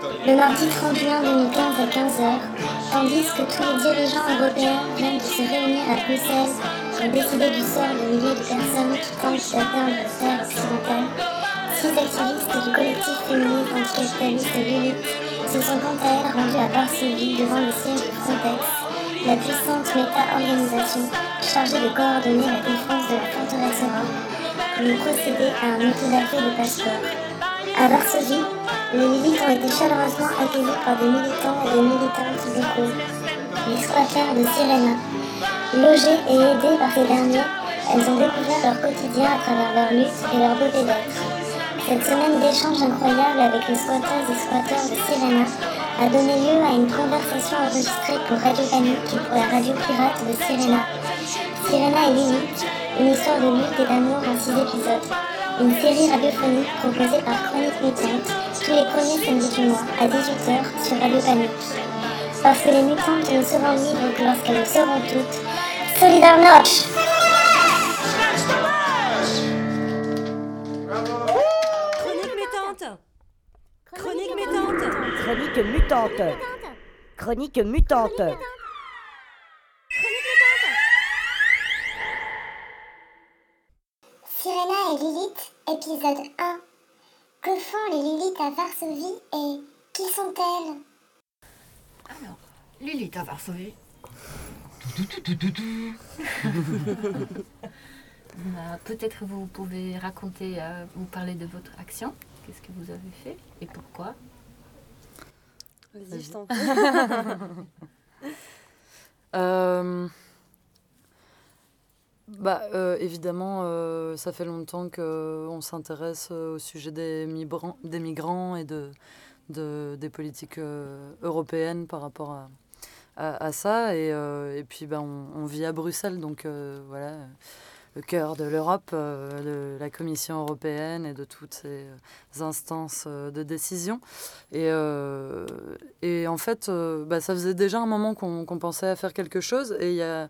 Le mardi 31 2015 à 15h, tandis que tous les dirigeants européens viennent de se réunir à Bruxelles pour décider du sort de milliers de personnes qui tentent d'atteindre la terre occidentale, six activistes du collectif féministe anticapitaliste Lilith se sont quant à elles rendus à Varsovie devant le siège de Frontex, la puissante méta-organisation chargée de coordonner la défense de la forteresse Europe, pour procéder à un autodafé de passeport. À Varsovie, les Lilith ont été chaleureusement accueillis par des militants et des militantes locaux. Les squatters de Sirena. Logées et aidées par ces derniers, elles ont découvert leur quotidien à travers leur lutte et leur beauté d'être. Cette semaine d'échanges incroyables avec les squatters et squatteurs de Sirena a donné lieu à une conversation enregistrée pour Radio Panique et pour la radio pirate de Sirena. Sirena et Lilith, une histoire de lutte et d'amour en six épisodes. Une série radiophonique proposée par Chronique Mutante tous les premiers samedis du mois à 18h sur Radio Panique. Parce que les mutantes ne seront libres que lorsqu'elles le seront toutes. Solidarność Chronique mutante Chronique mutante Chronique mutante. Chronique mutante. Sirena et Lilith, épisode 1. Que font les Lilith à Varsovie et qui sont-elles? Alors, Lilith à Varsovie. Euh, Peut-être vous pouvez raconter, euh, vous parler de votre action. Qu'est-ce que vous avez fait et pourquoi? Vas-y, je t'en prie. Euh, bah, euh, évidemment, euh, ça fait longtemps qu'on s'intéresse euh, au sujet des migrants, des migrants et de, de- des politiques européennes par rapport à, à, ça. Et, et puis, bah, on, vit à Bruxelles, donc voilà, le cœur de l'Europe, de la Commission européenne et de toutes ces instances de décision. Et, et en fait, bah, ça faisait déjà un moment qu'on qu'on pensait à faire quelque chose. Et il y a,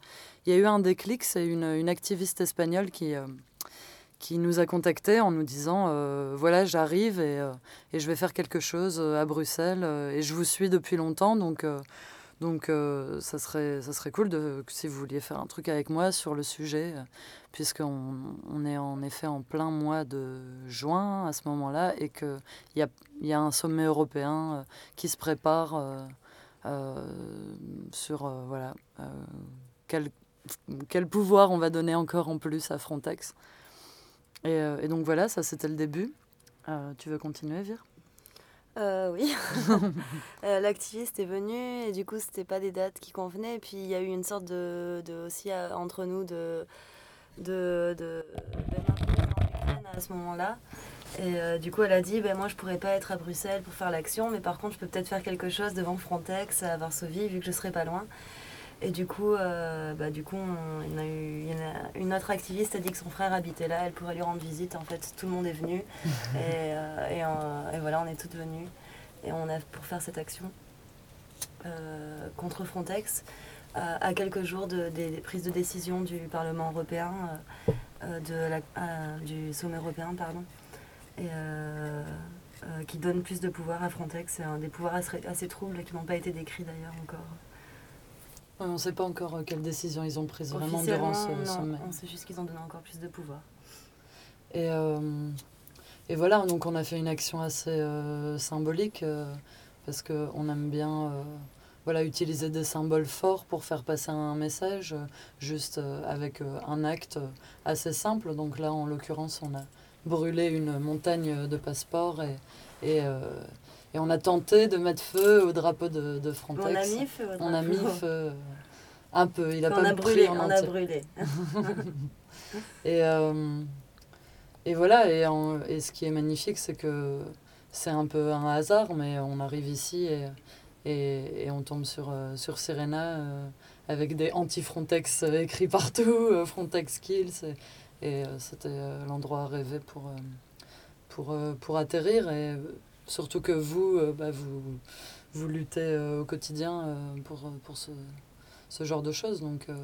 il y a eu un déclic, c'est une, activiste espagnole qui, euh, qui nous a contactés en nous disant euh, Voilà, j'arrive et, euh, et je vais faire quelque chose à Bruxelles. et je vous suis depuis longtemps, donc, donc ça, serait, ça serait cool de, si vous vouliez faire un truc avec moi sur le sujet, puisqu'on on est en effet en plein mois de juin à ce moment-là et qu'il y a, y a un sommet européen qui se prépare sur voilà, quel, quel pouvoir on va donner encore en plus à Frontex. Et, euh, et donc voilà, ça c'était le début. Euh, tu veux continuer, Vire Euh, oui. Euh, L'activiste est venu et du coup, c'était pas des dates qui convenaient. Et puis, il y a eu une sorte de, de aussi entre nous de de, de, à ce moment-là. Et euh, du coup, elle a dit ben, Moi, je pourrais pas être à Bruxelles pour faire l'action, mais par contre, je peux peut-être faire quelque chose devant Frontex à Varsovie, vu que je serai pas loin. Et du coup, euh, bah, du coup on- il y en a eu, il y en a- une autre activiste a dit que son frère habitait là, elle pourrait lui rendre visite. En fait, tout le monde est venu. et, euh, et, euh, et voilà, on est toutes venues. Et on a pour faire cette action euh, contre Frontex, à quelques jours de- des, des prises de décision du Parlement européen, de la- du sommet européen, pardon, et qui donne plus de pouvoir à Frontex. Des pouvoirs assez, assez troubles qui n'ont pas été décrits d'ailleurs encore. On ne sait pas encore euh, quelles décisions ils ont prises vraiment durant ce non, sommet. on sait juste qu'ils ont donné encore plus de pouvoir. Et, euh, et voilà, donc on a fait une action assez euh, symbolique euh, parce qu'on aime bien voilà, utiliser des symboles forts pour faire passer un message, juste avec un acte assez simple. Donc là, en l'occurrence, on a brûlé une montagne de passeports et, et, et on a tenté de mettre feu au drapeau de, de Frontex. On a mis feu au On a mis feu euh, un peu, il a on pas a brûlé, on a brûlé. Et, euh, et voilà, et, en- et ce qui est magnifique, c'est que c'est un peu un hasard, mais on arrive ici et, et, et on tombe sur, euh, sur Serena euh, avec des anti-Frontex écrits partout, euh, Frontex Kills, et, et, c'était l'endroit rêvé pour, pour, pour atterrir, et surtout que vous, euh, bah, vous, vous luttez euh, au quotidien euh, pour, pour ce, ce genre de choses, donc... euh,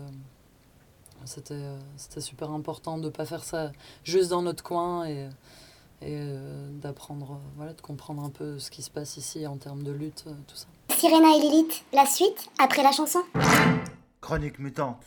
c'était euh, c'était super important de ne pas faire ça juste dans notre coin et, et euh, d'apprendre, euh, voilà, de comprendre un peu ce qui se passe ici en termes de lutte, euh, tout ça. Sirena et Lilith, la suite, après la chanson Chronique mutante.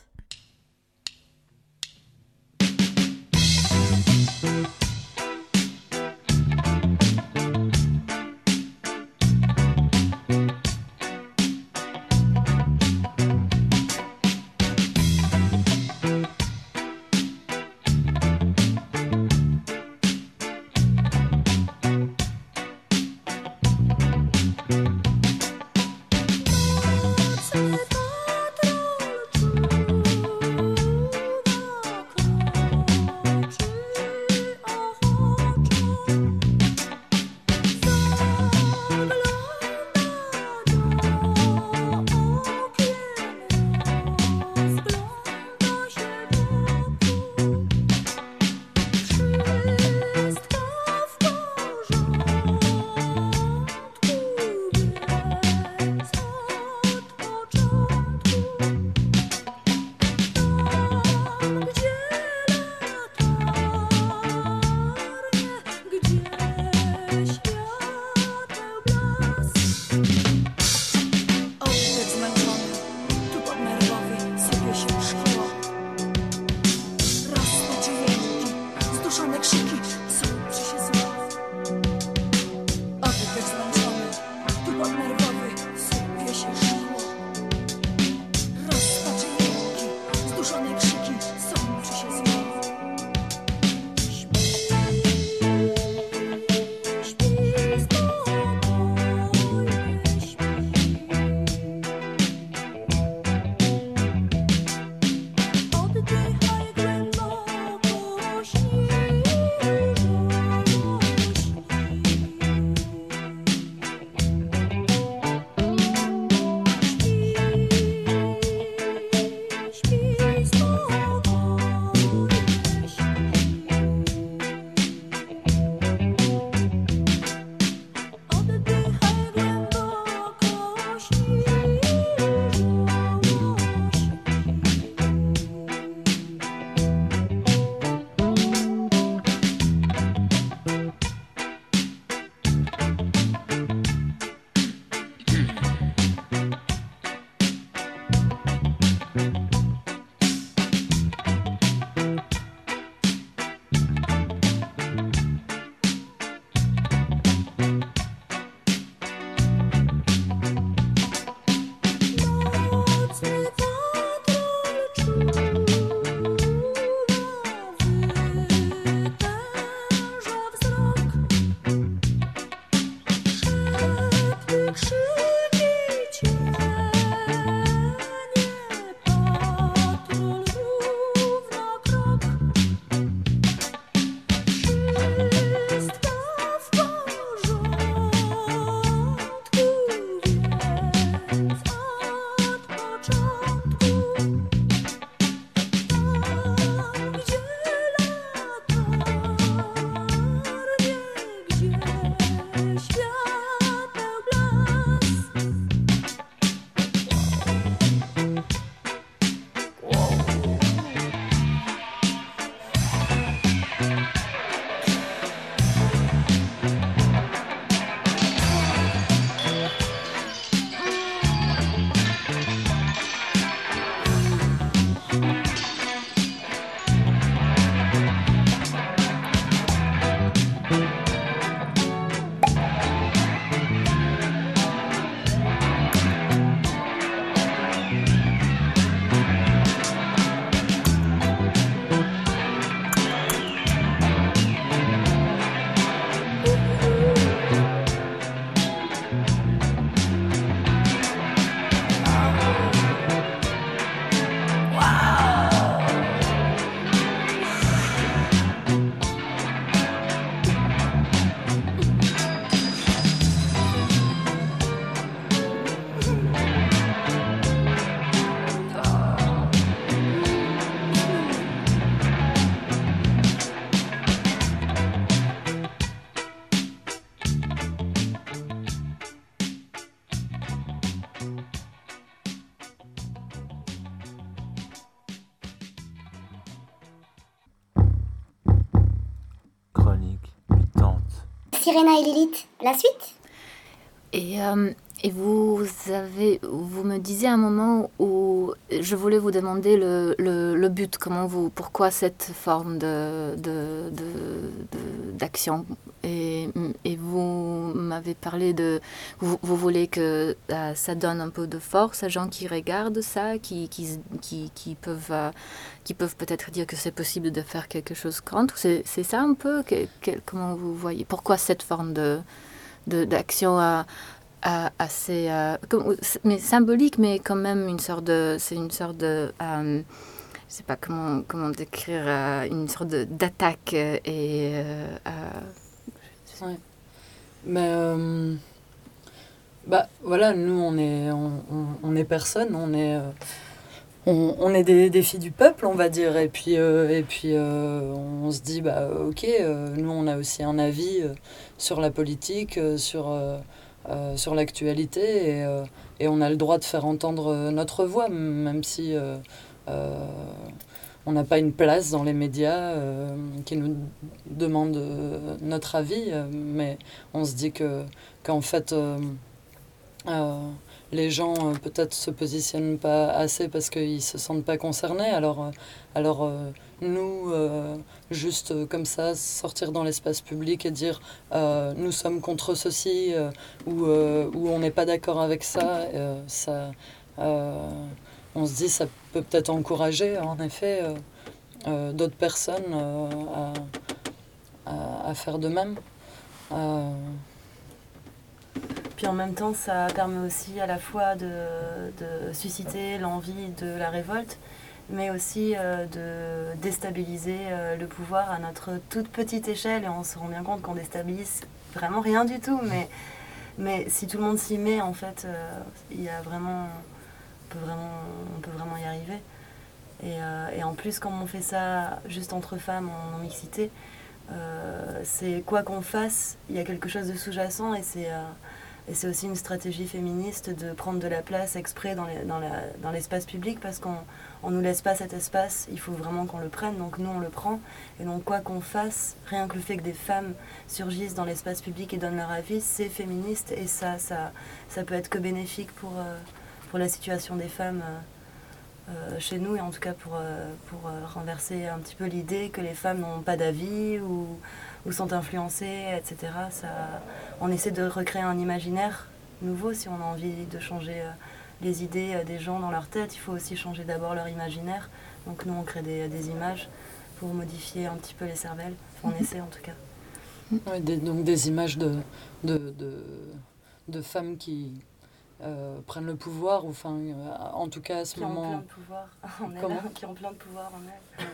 Sirena et Lilith. La suite? Et, euh, et vous avez, vous me disiez un moment où je voulais vous demander le, le, but, comment vous, pourquoi cette forme de, de, de- de- d'action. Et, et vous m'avez parlé de, vous, voulez que euh, ça donne un peu de force à gens qui regardent ça, qui, qui, qui, peuvent, euh, qui peuvent peut-être dire que c'est possible de faire quelque chose contre. C'est, ça un peu que- Comment vous voyez Pourquoi cette forme de, d'action assez euh, mais symbolique mais quand même une sorte de c'est une sorte de euh, je sais pas comment comment décrire une sorte d'attaque et. Mais euh, bah voilà, nous on est on, on- est personne, on est euh, des, filles du peuple, on va dire. Et puis euh, et puis on se dit bah ok, nous on a aussi un avis sur la politique, sur l'actualité et, et on a le droit de faire entendre notre voix, même si on n'a pas une place dans les médias euh, qui nous demandent euh, notre avis, euh, mais on se dit que qu'en fait les gens peut-être se positionnent pas assez parce qu'ils se sentent pas concernés. Alors, alors nous, juste comme ça, sortir dans l'espace public et dire nous sommes contre ceci ou, ou on n'est pas d'accord avec ça, ça on se dit ça peut peut-être encourager en effet euh, euh, d'autres personnes euh, à, à, faire de même. Puis en même temps, ça permet aussi à la fois de, de susciter l'envie de la révolte, mais aussi de déstabiliser le pouvoir à notre toute petite échelle. Et on se rend bien compte qu'on déstabilise vraiment rien du tout. Mais, mais si tout le monde s'y met, en fait, il y a vraiment, vraiment, on peut vraiment y arriver. Et, euh, et en plus, comme on fait ça juste entre femmes en mixité, euh, c'est quoi qu'on fasse, il y a quelque chose de sous-jacent et c'est euh, aussi une stratégie féministe de prendre de la place exprès dans, l'espace public parce qu'on on nous laisse pas cet espace, il faut vraiment qu'on le prenne, donc nous on le prend. Et donc quoi qu'on fasse, rien que le fait que des femmes surgissent dans l'espace public et donnent leur avis, c'est féministe et ça, ça, ça peut être que bénéfique pour, pour la situation des femmes euh, euh, chez nous et en tout cas pour, euh, pour renverser un petit peu l'idée que les femmes n'ont pas d'avis ou, ou sont influencées, etc. Ça, on essaie de recréer un imaginaire nouveau si on a envie de changer les idées des gens dans leur tête. Il faut aussi changer d'abord leur imaginaire. Donc nous, on crée des, des images pour modifier un petit peu les cervelles. Enfin, on essaie en tout cas. Ouais, des- donc des images de, de, de, de femmes qui euh, prennent le pouvoir, ou enfin, euh, en tout cas à ce Qui ont plein moment. de pouvoir en elles. Comment Qui ont plein de pouvoir en elles.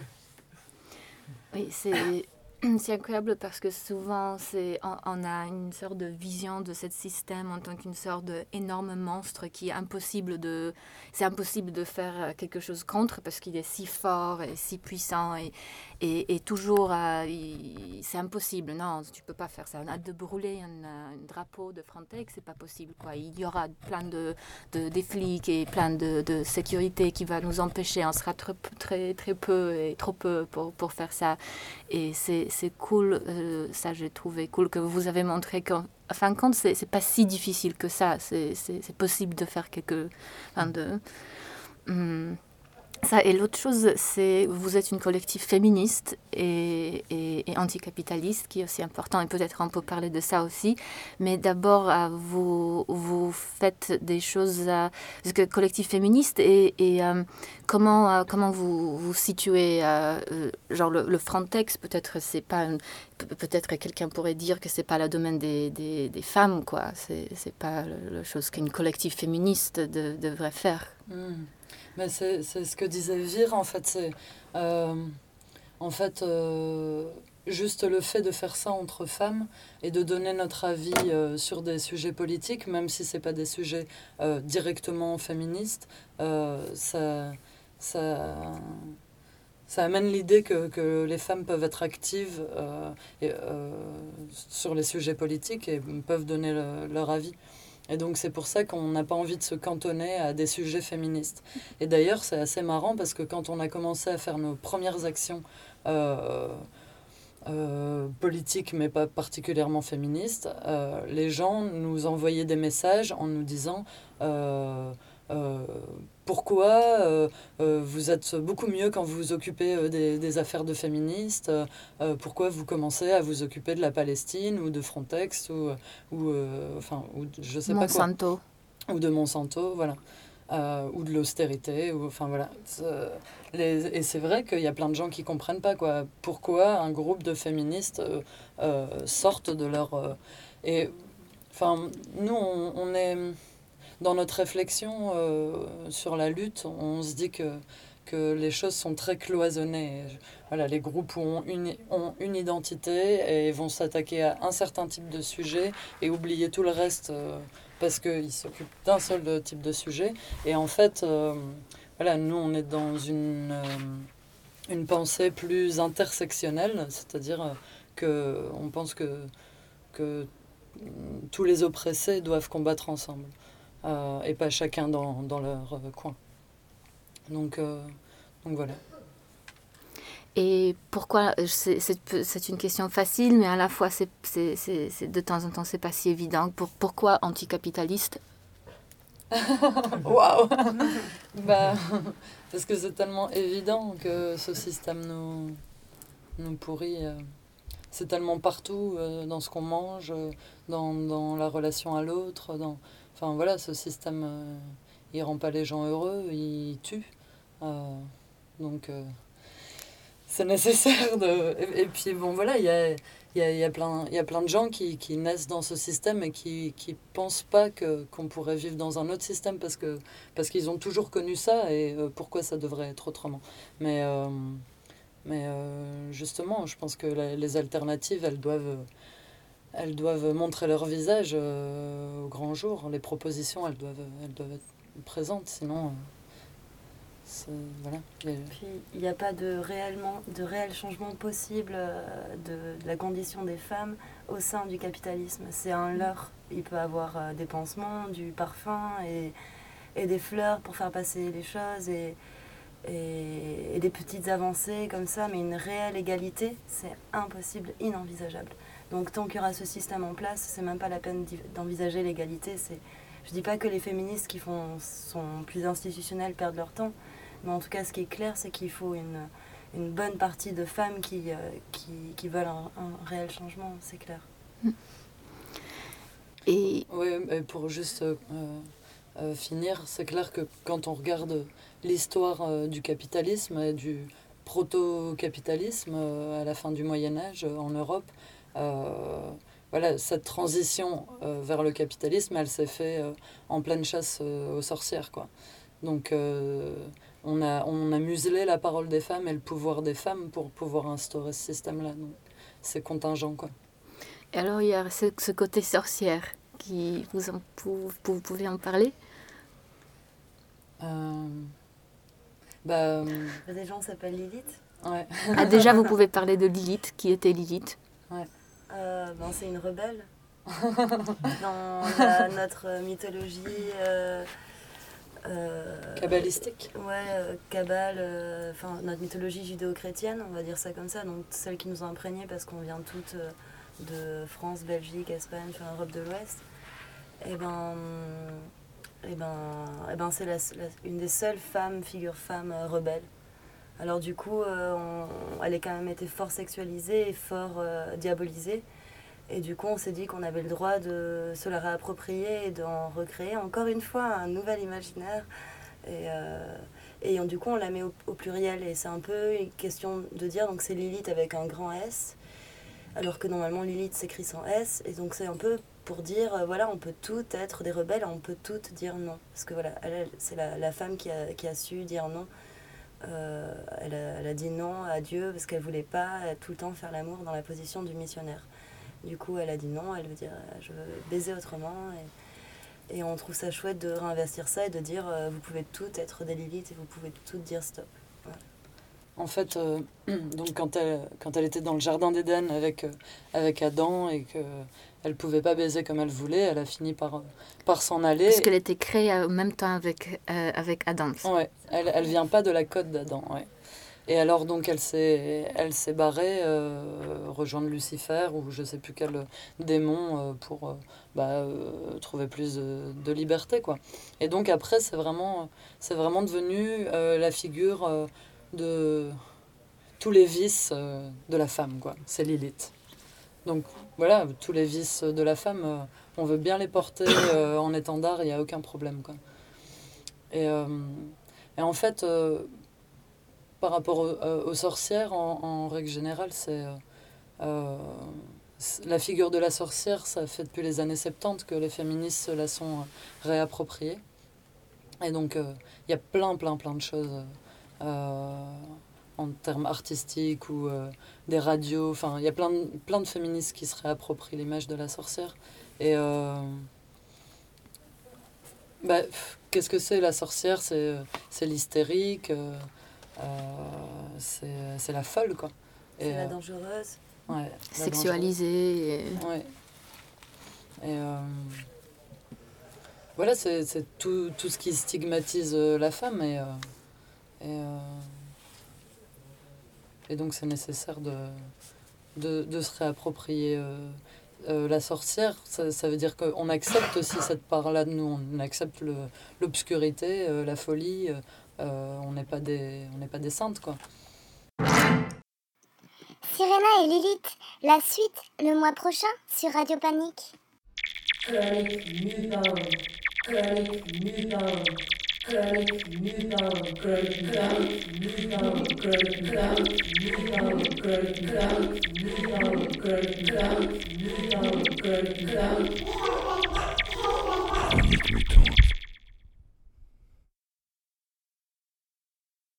Oui, c'est c'est incroyable parce que souvent c'est on, on a une sorte de vision de ce système en tant qu'une sorte d'énorme monstre qui est impossible de c'est impossible de faire quelque chose contre parce qu'il est si fort et si puissant et, et, et toujours euh, c'est impossible. Non tu peux pas faire ça. On a de brûler un, euh, un drapeau de Frontex c'est pas possible quoi. Il y aura plein de, de des flics et plein de, de sécurité qui va nous empêcher. On sera très très très peu et trop peu pour, pour faire ça. Et c'est cool, euh, ça j'ai trouvé cool que vous avez montré qu'en en fin de compte, c'est pas si difficile que ça. C'est possible de faire quelque. Enfin de, hum, ça, et l'autre chose, c'est vous êtes une collectif féministe et, et, et anticapitaliste, qui est aussi important, et peut-être on peut parler de ça aussi. Mais d'abord, vous, faites des choses, parce que collectif féministe, et, euh, comment, euh, comment vous vous situez, euh, euh, genre le, Frontex, peut-être c'est pas, peut-être que quelqu'un pourrait dire que c'est pas le domaine des, des, femmes, quoi. C'est pas la chose qu'une collectif féministe de- devrait faire. Hmm. Mais c'est ce que disait Vire, en fait. C'est euh, en fait euh, juste le fait de faire ça entre femmes et de donner notre avis euh, sur des sujets politiques, même si c'est pas des sujets directement féministes, ça, ça, ça amène l'idée que, que les femmes peuvent être actives sur les sujets politiques et peuvent donner le- leur avis. Et donc c'est pour ça qu'on n'a pas envie de se cantonner à des sujets féministes. Et d'ailleurs c'est assez marrant parce que quand on a commencé à faire nos premières actions euh, euh, politique, mais pas particulièrement féministe, euh, les gens nous envoyaient des messages en nous disant pourquoi euh, euh, vous êtes beaucoup mieux quand vous vous occupez euh, des, des affaires de féministes, euh, pourquoi vous commencez à vous occuper de la Palestine ou de Frontex ou, ou euh, enfin, ou de- je sais pas quoi Monsanto. ou de Monsanto, voilà, Euh, ou de l'austérité, ou enfin voilà. Les- et c'est vrai qu'il y a plein de gens qui comprennent pas quoi. Pourquoi un groupe de féministes euh, euh, sortent de leur euh, et enfin nous on, on est dans notre réflexion euh, sur la lutte, on se dit que que les choses sont très cloisonnées. Voilà, les groupes ont une, ont une identité et vont s'attaquer à un certain type de sujet et oublier tout le reste euh, parce qu'ils s'occupent d'un seul de- type de sujet. Et en fait, euh, voilà, nous, on est dans une, euh, une pensée plus intersectionnelle, c'est-à-dire euh, que on pense que, que tous les oppressés doivent combattre ensemble euh, et pas chacun dans, dans leur euh, coin. Donc, euh, donc voilà. Et pourquoi c'est une question facile, mais à la fois, c'est de temps en temps, c'est pas si évident. Pour, pourquoi anticapitaliste? Waouh bah, Parce que c'est tellement évident que ce système nous, nous pourrit. C'est tellement partout, dans ce qu'on mange, dans, dans la relation à l'autre. Dans... Enfin voilà, ce système, euh, il rend pas les gens heureux, il tue. Euh, donc euh, c'est nécessaire. Et, puis bon voilà, il y a, y, a, y, a plein, y a plein de gens qui, qui naissent dans ce système et qui ne pensent pas que, qu'on pourrait vivre dans un autre système parce, que, parce qu'ils ont toujours connu ça et euh, pourquoi ça devrait être autrement. Mais, mais justement, je pense que les alternatives, elles doivent, elles doivent montrer leur visage euh, au grand jour. Les propositions, elles doivent, être présentes, sinon... euh, voilà. Puis il n'y a pas de, réellement, de réel changement possible euh, de, la condition des femmes au sein du capitalisme. C'est un leurre. Il peut avoir des pansements, du parfum et, des fleurs pour faire passer les choses et, et des petites avancées comme ça, mais une réelle égalité, c'est impossible, inenvisageable. Donc tant qu'il y aura ce système en place, c'est même pas la peine d'envisager l'égalité. C'est, je dis pas que les féministes qui font, sont plus institutionnelles perdent leur temps, mais en tout cas, ce qui est clair, c'est qu'il faut une, une bonne partie de femmes qui, euh, qui, qui veulent un, un réel changement, c'est clair. Et Oui, pour juste euh, euh, finir, c'est clair que quand on regarde l'histoire euh, du capitalisme et du proto-capitalisme euh, à la fin du Moyen Âge euh, en Europe, voilà, cette transition euh, vers le capitalisme, elle s'est faite euh, en pleine chasse euh, aux sorcières. Quoi. Donc euh, on, a, on a muselé la parole des femmes et le pouvoir des femmes pour pouvoir instaurer ce système-là. Donc c'est contingent. Quoi. Et alors, il y a ce, ce côté sorcière qui vous, en, pou- vous pouvez en parler? Euh, bah, euh, Des gens s'appellent Lilith? ouais. ah, Déjà, vous pouvez parler de Lilith. Qui était Lilith Euh, ben, c'est une rebelle. Dans la- notre mythologie. euh, euh, Kabbalistique. Ouais, euh, Kabbale, euh, enfin notre mythologie judéo-chrétienne, on va dire ça comme ça, donc celle qui nous a imprégnés parce qu'on vient toutes de France, Belgique, Espagne, enfin Europe de l'Ouest. Et ben, et ben, et ben c'est la- la- une des seules femmes, figure femme euh, rebelle. Alors du coup, euh, elle a quand même été fort sexualisée et fort euh, diabolisée. Et du coup, on s'est dit qu'on avait le droit de se la réapproprier et d'en recréer encore une fois un nouvel imaginaire. Et, euh, du coup, on la met au, pluriel. Et c'est un peu une question de dire, donc c'est Lilith avec un grand S, alors que normalement Lilith s'écrit sans S. Et donc c'est un peu pour dire, voilà, on peut toutes être des rebelles, on peut toutes dire non. Parce que voilà, c'est la, femme qui a su dire non. Euh, elle, a, dit non à Dieu parce qu'elle voulait pas tout le temps faire l'amour dans la position du missionnaire. Du coup, elle a dit non, elle veut dire euh, je veux baiser autrement. Et, et on trouve ça chouette de réinvestir ça et de dire euh, vous pouvez toutes être des Lilith et vous pouvez toutes dire stop. En fait, donc quand elle, quand elle était dans le jardin d'Éden avec, avec Adam et que elle pouvait pas baiser comme elle voulait, elle a fini par, euh, par s'en aller. Parce qu'elle était créée en même temps avec, euh, avec Adam. Ouais, elle, elle vient pas de la côte d'Adam, ouais. Et alors, donc, elle s'est, elle s'est barrée euh, rejoindre Lucifer ou je sais plus quel démon euh, pour euh, bah, trouver plus de, de liberté, quoi. Et donc, après, c'est vraiment, c'est vraiment devenu la figure de tous les vices de la femme, quoi. C'est Lilith. Donc, voilà, tous les vices de la femme, euh, on veut bien les porter euh, en étendard, il n'y a aucun problème, quoi. Et, euh, et en fait, par rapport au- aux sorcières, en, règle générale, c'est la figure de la sorcière, ça fait depuis les années 70 que les féministes se la sont réappropriées. Et donc, il y a plein, plein, plein de choses en termes artistiques ou euh, des radios. Enfin, il y a plein de, plein de féministes qui se réapproprient l'image de la sorcière. Et euh, bah, qu'est-ce que c'est la sorcière? C'est c'est l'hystérique, euh, euh, c'est c'est la folle, quoi. Et, C'est la euh, dangereuse. ouais, la Sexualisé. et- dangereuse. Ouais. Et euh, voilà, c'est c'est tout, tout ce qui stigmatise la femme. Et, euh, et, euh, et donc, c'est nécessaire de, de, de se réapproprier euh, euh, la sorcière. Ça, ça veut dire qu'on accepte aussi cette part-là de nous. On accepte l'obscurité, euh, la folie. euh, on n'est pas, des- on n'est pas des saintes, quoi. Sirena et Lilith, la suite le mois prochain sur Radio Panique. Chronique. Chronique. Chronique mutant.